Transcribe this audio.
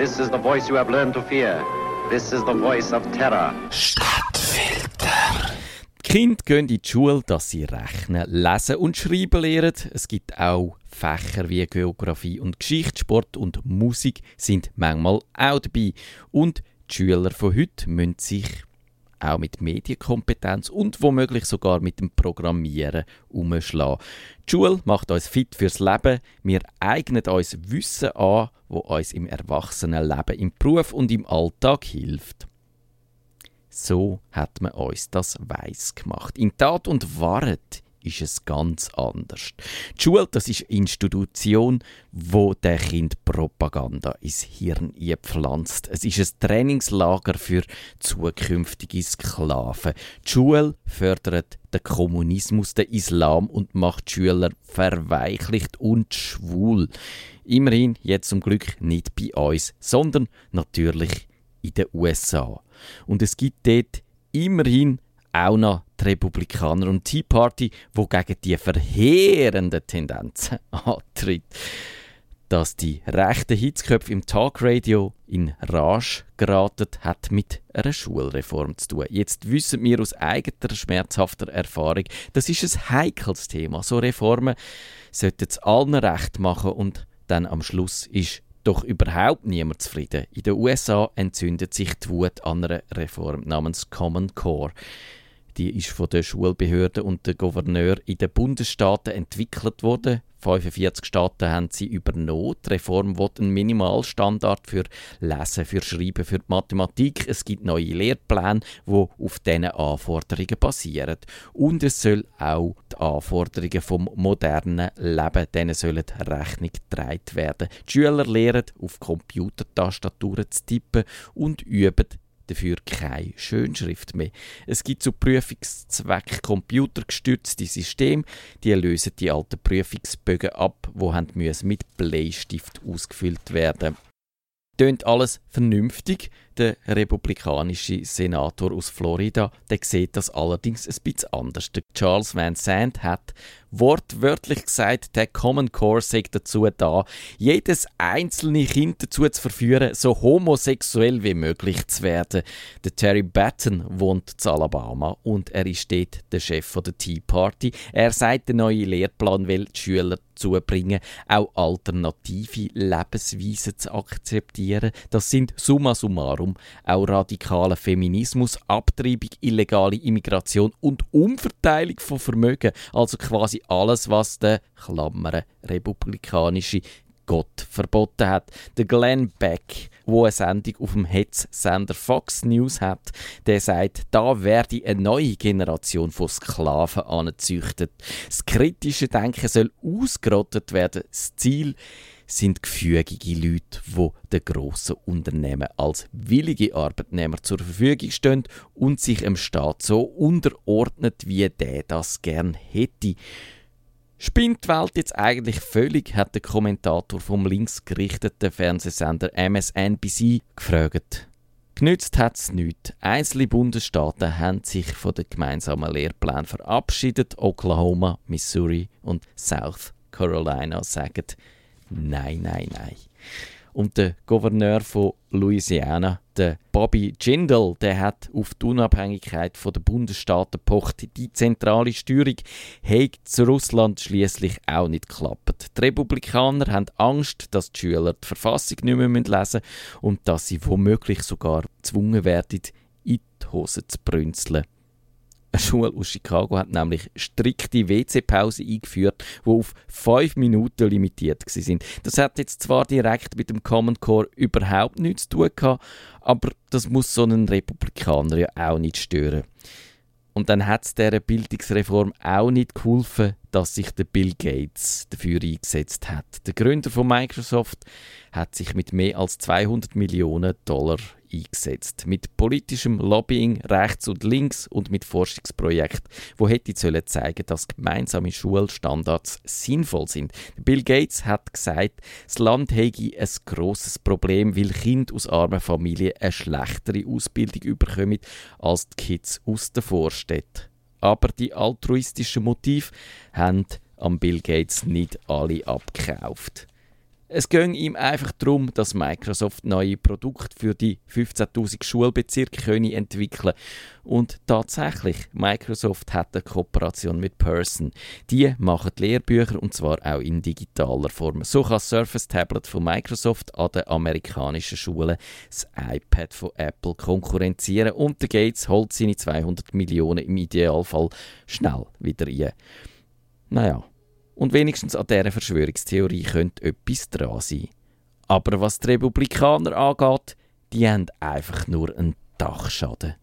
This is the voice you have learned to fear. This is the voice of terror. Stadtfilter. Die Kinder gehen in die Schule, dass sie rechnen, lesen und schreiben lernen. Es gibt auch Fächer wie Geografie und Geschichte, Sport und Musik sind manchmal auch dabei. Und die Schüler von heute müssen sich auch mit Medienkompetenz und womöglich sogar mit dem Programmieren umschlagen. Die Schule macht uns fit fürs Leben. Wir eignen uns Wissen an, wo uns im Erwachsenenleben, im Beruf und im Alltag hilft. So hat man uns das weiß gemacht. In Tat und Wahrheit ist es ganz anders. Die Schule, das ist eine Institution, wo der Kind Propaganda ins Hirn pflanzt. Es ist ein Trainingslager für zukünftige Sklaven. Die Schule fördert den Kommunismus, den Islam und macht Schüler verweichlicht und schwul. Immerhin jetzt zum Glück nicht bei uns, sondern natürlich in den USA. Und es gibt dort immerhin auch noch die Republikaner und Tea Party, wo gegen die verheerenden Tendenzen antritt. Dass die rechten Hitzköpfe im Talkradio in Rage geraten, hat mit einer Schulreform zu tun. Jetzt wissen wir aus eigener schmerzhafter Erfahrung, das ist ein heikles Thema. So Reformen sollten es allen recht machen und dann am Schluss ist doch überhaupt niemand zufrieden. In den USA entzündet sich die Wut an einer Reform namens Common Core. Die ist von den Schulbehörden und den Gouverneur in den Bundesstaaten entwickelt worden. 45 Staaten haben sie übernommen. Die Reform will einen Minimalstandard für Lesen, für Schreiben, für die Mathematik. Es gibt neue Lehrpläne, die auf diesen Anforderungen basieren. Und es soll auch die Anforderungen vom modernen Leben, denen sollen Rechnung getragen werden. Die Schüler lernen, auf Computertastaturen zu tippen und üben dafür keine Schönschrift mehr. Es gibt zu Prüfungszweck computergestützte Systeme, die lösen die alten Prüfungsbögen ab, wo mit Bleistift ausgefüllt werden. Tönt alles vernünftig. Der republikanische Senator aus Florida, der sieht das allerdings ein bisschen anders. Der Charles Van Sant hat wortwörtlich gesagt, der Common Core sei dazu da, jedes einzelne Kind dazu zu verführen, so homosexuell wie möglich zu werden. Der Terry Batten wohnt in Alabama und er ist dort der Chef der Tea Party. Er sagt, der neue Lehrplan will die Schüler dazu bringen, auch alternative Lebensweisen zu akzeptieren. Das sind summa summarum auch radikaler Feminismus, Abtreibung, illegale Immigration und Umverteilung von Vermögen. Also quasi alles, was der Klammern republikanische Gott verboten hat. Der Glenn Beck, wo eine Sendung auf dem Hetzsender Fox News hat, der sagt, da werde eine neue Generation von Sklaven angezüchtet. Das kritische Denken soll ausgerottet werden. Das Ziel sind gefügige Leute, die den grossen Unternehmen als willige Arbeitnehmer zur Verfügung stehen und sich im Staat so unterordnet, wie der das gern hätte. Spinnt die Welt jetzt eigentlich völlig, hat der Kommentator vom linksgerichteten Fernsehsender MSNBC gefragt. Genützt hat es nichts. Einzelne Bundesstaaten haben sich von den gemeinsamen Lehrplänen verabschiedet. Oklahoma, Missouri und South Carolina sagen Nein, nein, nein. Und der Gouverneur von Louisiana, der Bobby Jindal, der hat auf die Unabhängigkeit der Bundesstaaten pocht. Die zentrale Steuerung hat zu Russland schließlich auch nicht geklappt. Die Republikaner haben Angst, dass die Schüler die Verfassung nicht mehr lesen müssen und dass sie womöglich sogar gezwungen werden, in die Hose zu brünzeln. Schule aus Chicago hat nämlich strikte WC-Pause eingeführt, die auf fünf Minuten limitiert sind. Das hat jetzt zwar direkt mit dem Common Core überhaupt nichts zu tun gehabt, aber das muss so einen Republikaner ja auch nicht stören. Und dann hat es dieser Bildungsreform auch nicht geholfen, dass sich der Bill Gates dafür eingesetzt hat. Der Gründer von Microsoft hat sich mit mehr als 200 Millionen Dollar eingesetzt. Mit politischem Lobbying rechts und links und mit Forschungsprojekten, wo hätte sollen zeigen, dass gemeinsame Schulstandards sinnvoll sind. Bill Gates hat gesagt, das Land hätte ein großes Problem, weil Kinder aus armen Familien eine schlechtere Ausbildung bekommen als die Kids aus der Vorstädten. Aber die altruistischen Motive haben am Bill Gates nicht alle abgekauft. Es ging ihm einfach darum, dass Microsoft neue Produkte für die 15.000 Schulbezirke können entwickeln Und tatsächlich, Microsoft hat eine Kooperation mit Person. Die machen Lehrbücher und zwar auch in digitaler Form. So kann das Surface Tablet von Microsoft an den amerikanischen Schulen das iPad von Apple konkurrenzieren und der Gates holt seine 200 Millionen im Idealfall schnell wieder ein. Naja, und wenigstens an dieser Verschwörungstheorie könnte etwas dran sein. Aber was die Republikaner angeht, die haben einfach nur einen Dachschaden.